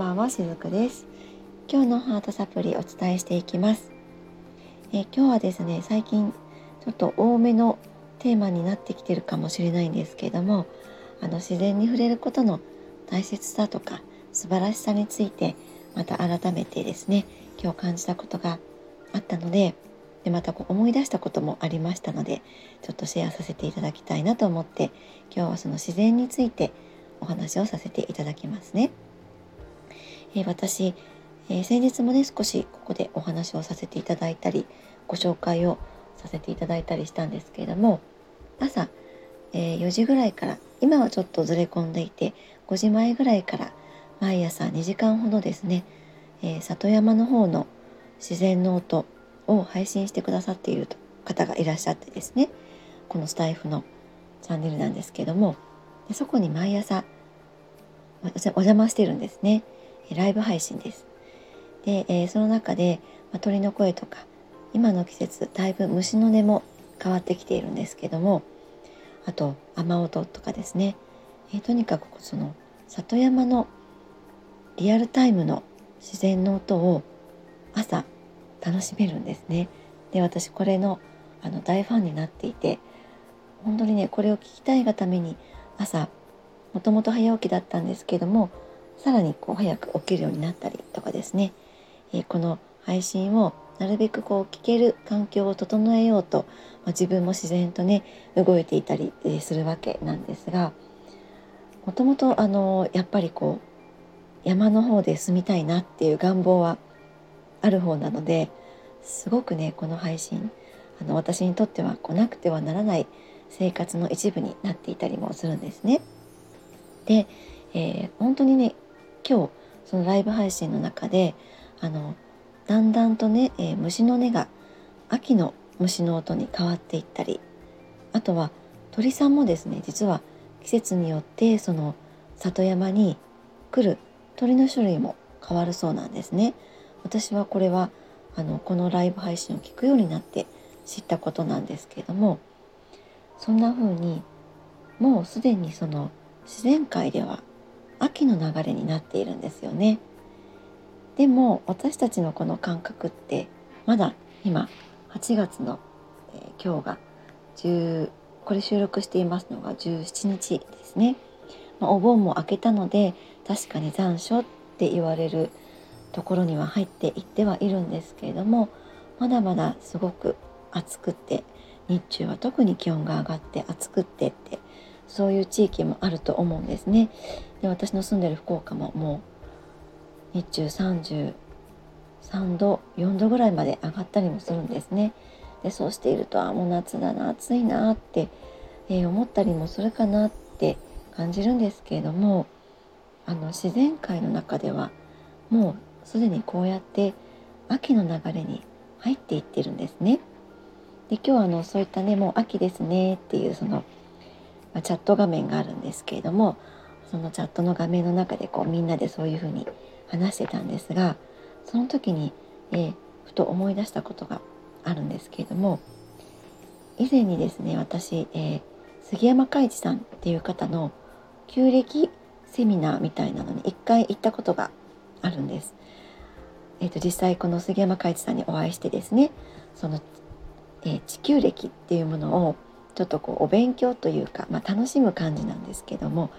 ばんはしずくです今日のハートサプリお伝えしていきますえ今日はですね最近ちょっと多めのテーマになってきてるかもしれないんですけれどもあの自然に触れることの大切さとか素晴らしさについてまた改めてですね今日感じたことがあったのででまたこう思い出したこともありましたのでちょっとシェアさせていただきたいなと思って今日はその自然についてお話をさせていただきますね。え、私、え、先日もね少しここでお話をさせていただいたりご紹介をさせていただいたりしたんですけれども朝、え、4時ぐらいから今はちょっとずれ込んでいて5時前ぐらいから毎朝2時間ほどですね、え里山の方の自然の音を配信してくださっている方がいらっしゃってですねこのスタイフのチャンネルなんですけどもでそこに毎朝お邪魔してるんですね。ライブ配信ですで、えー、その中で、まあ、鳥の声とか今の季節だいぶ虫の音も変わってきているんですけどもあと雨音とかですね、えー、とにかくその里山のリアルタイムの自然の音を朝楽しめるんですね。で私これのあの大ファンになっていて本当にねこれを聞きたいがために朝もともと早起きだったんですけどもさらにこう早く起きるようになったりとかですね、え、この配信をなるべくこう聞ける環境を整えようと、まあ、自分も自然とね動いていたりするわけなんですがもともとあのやっぱりこう山の方で住みたいなっていう願望はある方なのですごくねこの配信あの私にとってはこうなくてはならない生活の一部になっていたりもするんですね。で、えー、本当にね今日そのライブ配信の中であのだんだんとね、えー、虫の音が秋の虫の音に変わっていったりあとは鳥さんもですね実は季節によってその里山に来る鳥の種類も変わるそうなんですね。私はこれはあのこのライブ配信を聞くようになって知ったことなんですけれどもそんな風にもうすでにその自然界では秋の流れになっているんですよね。でも私たちのこの感覚ってまだ今8月の、えー、今日が10これ収録していますのが17日ですね。まあ、お盆も明けたので確かに残暑って言われるところには入っていってはいるんですけれどもまだまだすごく暑くて日中は特に気温が上がって暑くってってそういう地域もあると思うんですね。で私の住んでる福岡ももう日中33度4度ぐらいまで上がったりもするんですね。でそうしているとあもう夏だな暑いなって、えー、思ったりもするかなって感じるんですけれどもあの自然界の中ではもうすでにこうやって秋の流れに入っていってるんですね。で今日はあのそういったねもう秋ですねっていうその、まあ、チャット画面があるんですけれどもそのチャットの画面の中でこうみんなでそういうふうに話してたんですがその時に、えー、ふと思い出したことがあるんですけれども以前にですね私、えー、杉山海一さんっていう方の旧暦セミナーみたいなのに一回行ったことがあるんです。えーと、実際この杉山海一さんにお会いしてですねその、えー、地球歴っていうものをちょっとこうお勉強というか、まあ、楽しむ感じなんですけども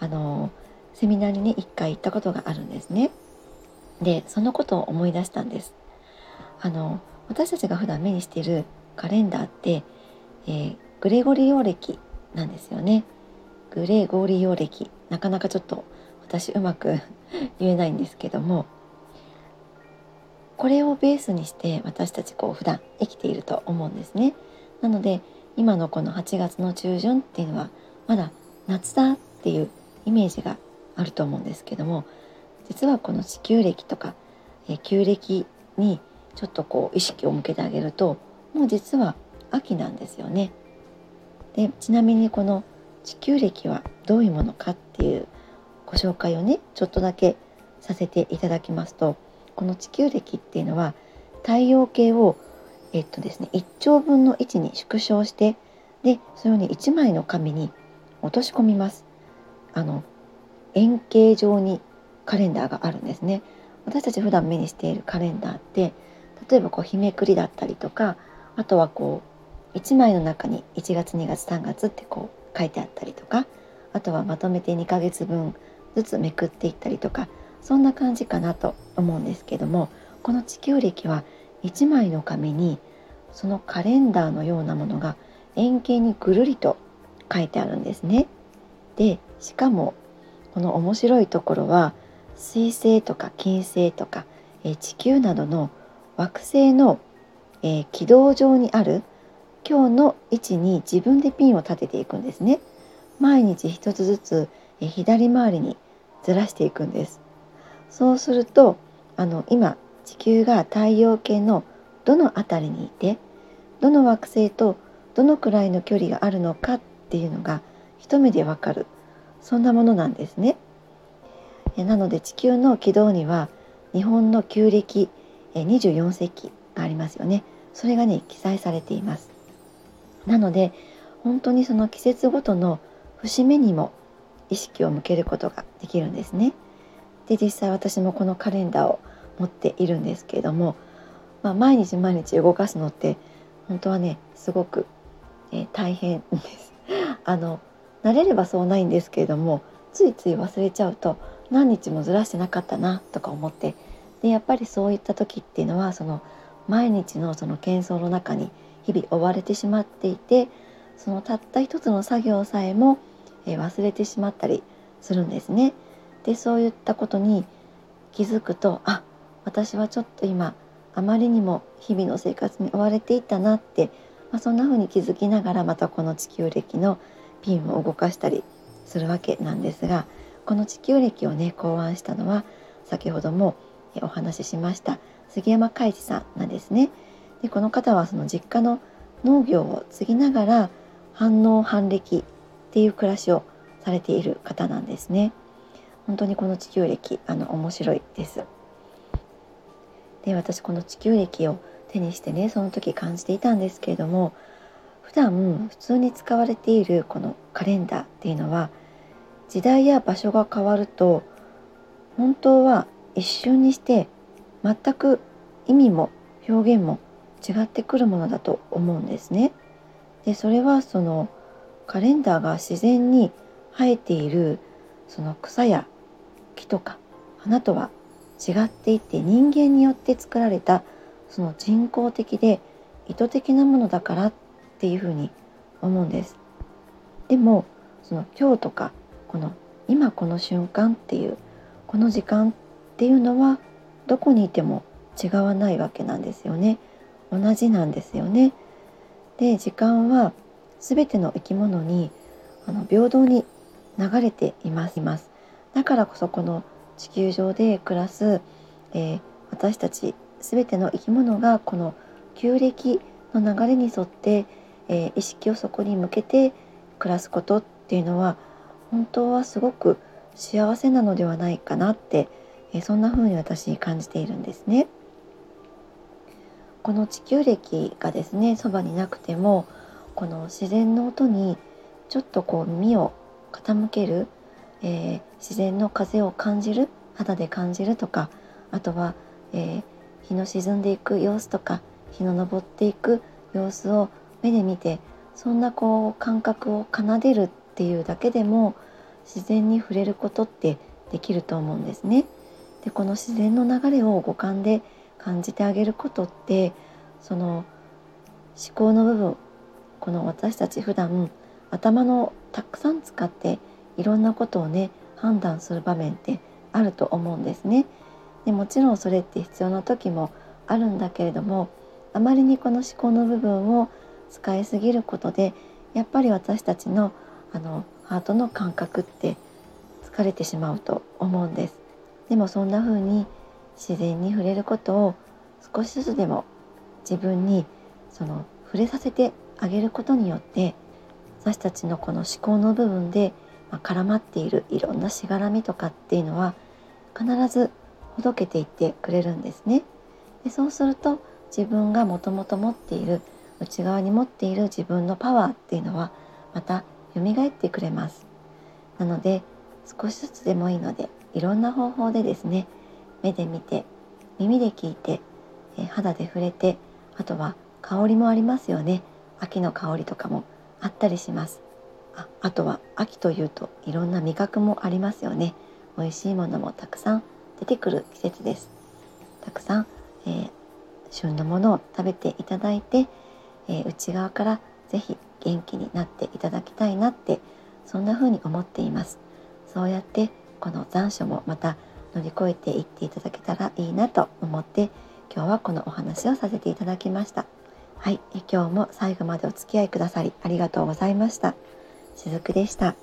あのセミナーにね一回行ったことがあるんですね。でそのことを思い出したんです。あの私たちが普段目にしているカレンダーって、えー、グレゴリオ暦なんですよね。グレゴリオ暦なかなかちょっと私うまく 言えないんですけどもこれをベースにして私たちこう普段生きていると思うんですね。なので今のこの8月の中旬っていうのはまだ夏だっていうイメージがあると思うんですけども実はこの地球暦とか、え旧暦にちょっとこう意識を向けてあげるともう実は秋なんですよね。でちなみにこの地球暦はどういうものかっていうご紹介をねちょっとだけさせていただきますとこの地球暦っていうのは太陽系をえっとですね1兆分の位置に縮小してでそのように1枚の紙に落とし込みます。あの円形状にカレンダーがあるんですね。私たち普段目にしているカレンダーって例えばこう日めくりだったりとかあとはこう1枚の中に1月2月3月ってこう書いてあったりとかあとはまとめて2ヶ月分ずつめくっていったりとかそんな感じかなと思うんですけどもこの地球暦は1枚の紙にそのカレンダーのようなものが円形にぐるりと書いてあるんですね。でしかもこの面白いところは水星とか金星とか、え地球などの惑星の、え軌道上にある今日の位置に自分でピンを立てていくんですね。毎日一つずつ、え左回りにずらしていくんです。そうするとあの今地球が太陽系のどの辺りにいてどの惑星とどのくらいの距離があるのかっていうのが一目でわかるそんなものなんですね。なので地球の軌道には日本の旧暦24世紀がありますよね。それがね記載されています。なので本当にその季節ごとの節目にも意識を向けることができるんですね。で実際私もこのカレンダーを持っているんですけれども、まあ、毎日毎日動かすのって本当はねすごく、えー、大変です。あの慣れればそうないんですけれどもついつい忘れちゃうと何日もずらしてなかったなとか思ってでやっぱりそういった時っていうのはその毎日のその喧騒の中に日々追われてしまっていてそのたった一つの作業さえも、え忘れてしまったりするんですね。でそういったことに気づくとあ私はちょっと今あまりにも日々の生活に追われていたなって、まあ、そんな風に気づきながらまたこの地球暦のピンを動かしたりするわけなんですがこの地球暦をね考案したのは先ほどもお話ししました杉山海二さんなんですね。でこの方はその実家の農業を継ぎながら反応反暦っていう暮らしをされている方なんですね。本当にこの地球暦あの面白いです。で私この地球暦を手にしてねその時感じていたんですけれども普段普通に使われているこのカレンダーっていうのは時代や場所が変わると本当は一瞬にして全く意味も表現も違ってくるものだと思うんですね。でそれはそのカレンダーが自然に生えているその草や木とか花とは違っていて人間によって作られたその人工的で意図的なものだからっていうふうに思うんです。でもその今日とかこの今この瞬間っていうこの時間っていうのはどこにいても違わないわけなんですよね。同じなんですよね。で時間は全ての生き物にあの平等に流れていますだからこそこの地球上で暮らす、えー、私たち全ての生き物がこの旧暦の流れに沿って、えー、意識をそこに向けて暮らすことっていうのは本当はすごく幸せなのではないかなって、えー、そんな風に私感じているんですね。この地球暦がですねそばになくてもこの自然の音にちょっとこう耳を傾ける、えー、自然の風を感じる肌で感じるとかあとは、えー、日の沈んでいく様子とか日の昇っていく様子を目で見てそんなこう感覚を奏でるっていうだけでも自然に触れることってできると思うんですね。でこの自然の流れを五感で感じてあげることってその思考の部分この私たち普段頭のたくさん使っていろんなことをね判断する場面ってあると思うんですね。でもちろんそれって必要な時もあるんだけれどもあまりにこの思考の部分を使いすぎることでやっぱり私たちのあのハートの感覚って疲れてしまうと思うんです。でもそんな風に自然に触れることを少しずつでも自分にその触れさせてあげることによって私たちのこの思考の部分で、ま絡まっているいろんなしがらみとかっていうのは必ずほどけていってくれるんですね。でそうすると自分がもともと持っている内側に持っている自分のパワーっていうのはまた蘇ってくれます。なので少しずつでもいいのでいろんな方法でですね目で見て耳で聞いて、え肌で触れてあとは香りもありますよね秋の香りとかもあったりしますああとは秋というといろんな味覚もありますよね。美味しいものもたくさん出てくる季節です。たくさん、えー、旬のものを食べていただいて、えー、内側から是非元気になっていただきたいなってそんな風に思っています。そうやってこの残暑もまた乗り越えていっていただけたらいいなと思って今日はこのお話をさせていただきました。はい、今日も最後までお付き合いくださりありがとうございました。しずくでした。